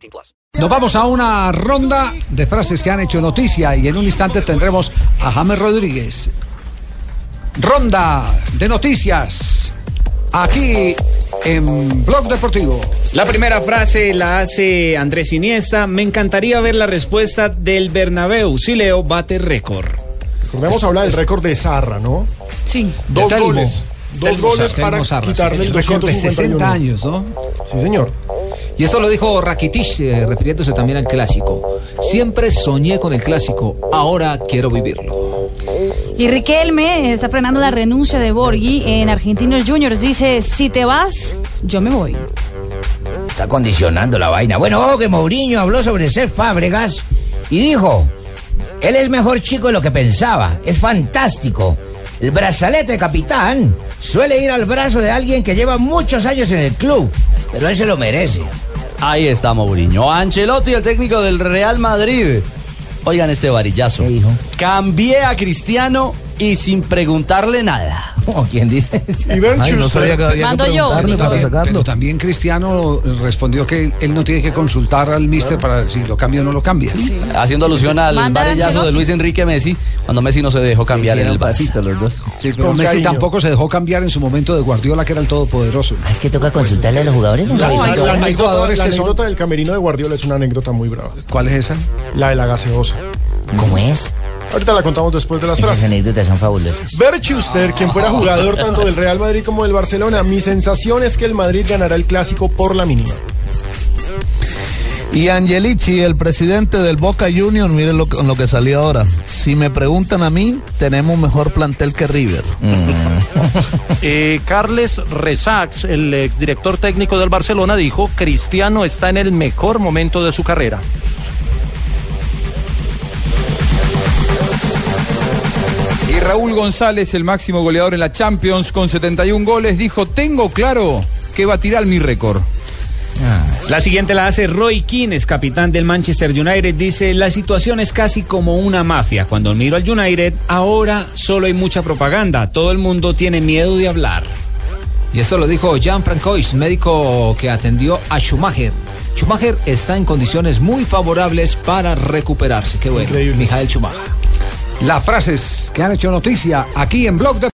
18 plus. Nos vamos a una ronda de frases que han hecho noticia y en un instante tendremos a James Rodríguez. Ronda de noticias. Aquí en Blog Deportivo. La primera frase la hace Andrés Iniesta. Me encantaría ver la respuesta del Bernabéu. Si Leo bate récord. Recordemos hablar del récord de Zarra, ¿no? Sí. Dos goles. Dos goles para quitarle el récord de 251. 60 años, ¿no? Sí, señor. Y esto lo dijo Rakitic, eh, refiriéndose también al clásico. Siempre soñé con el clásico, ahora quiero vivirlo. Y Riquelme está frenando la renuncia de Borghi en Argentinos Juniors. Dice, si te vas, yo me voy. Está condicionando la vaina. Bueno, ojo que Mourinho habló sobre ser Fábregas y dijo, él es mejor chico de lo que pensaba, es fantástico. El brazalete de capitán suele ir al brazo de alguien que lleva muchos años en el club, pero él se lo merece. Ahí está Mourinho. Ancelotti, el técnico del Real Madrid. Oigan este varillazo. Cambié a Cristiano y sin preguntarle nada. Como quien dice. Y Ay, no sabía que había que Mando yo. preguntarle Pero para también, sacarlo. pero también Cristiano respondió que él no tiene que consultar al mister para si lo cambia o no lo cambia. Haciendo alusión al varillazo de. Luis Enrique Messi, cuando Messi no se dejó cambiar en el Barça. los dos. Sí, pero Con Messi cariño. tampoco se dejó cambiar en su momento de Guardiola, que era el todopoderoso. Ah, Es que toca consultarle a los jugadores. ¿no? No, hay- la hay anécdota, jugadores la que son- anécdota del camerino de Guardiola es una anécdota muy brava. ¿Cuál es esa? La de la gaseosa. ¿Cómo es? Ahorita la contamos después de las Esas frases. anécdotas son fabulosas. Bert Schuster, quien fuera jugador tanto del Real Madrid como del Barcelona, mi sensación es que el Madrid ganará el clásico por la mínima. Y Angelici, el presidente del Boca Juniors, miren lo, que- lo que salió ahora. Si me preguntan a mí, tenemos mejor plantel que River. Eh, Carles Resax, el exdirector técnico del Barcelona, dijo, Cristiano está en el mejor momento de su carrera. Y Raúl González, el máximo goleador en la Champions con 71 goles, dijo, tengo claro que batirá mi récord. La siguiente la hace Roy Keane, es capitán del Manchester United. Dice, la situación es casi como una mafia. Cuando miro al United, ahora solo hay mucha propaganda. Todo el mundo tiene miedo de hablar. Y esto lo dijo Jean Francois, médico que atendió a Schumacher. Schumacher está en condiciones muy favorables para recuperarse. Qué bueno. Increíble. Michael Schumacher. Las frases que han hecho noticia aquí en Blog Deportivo.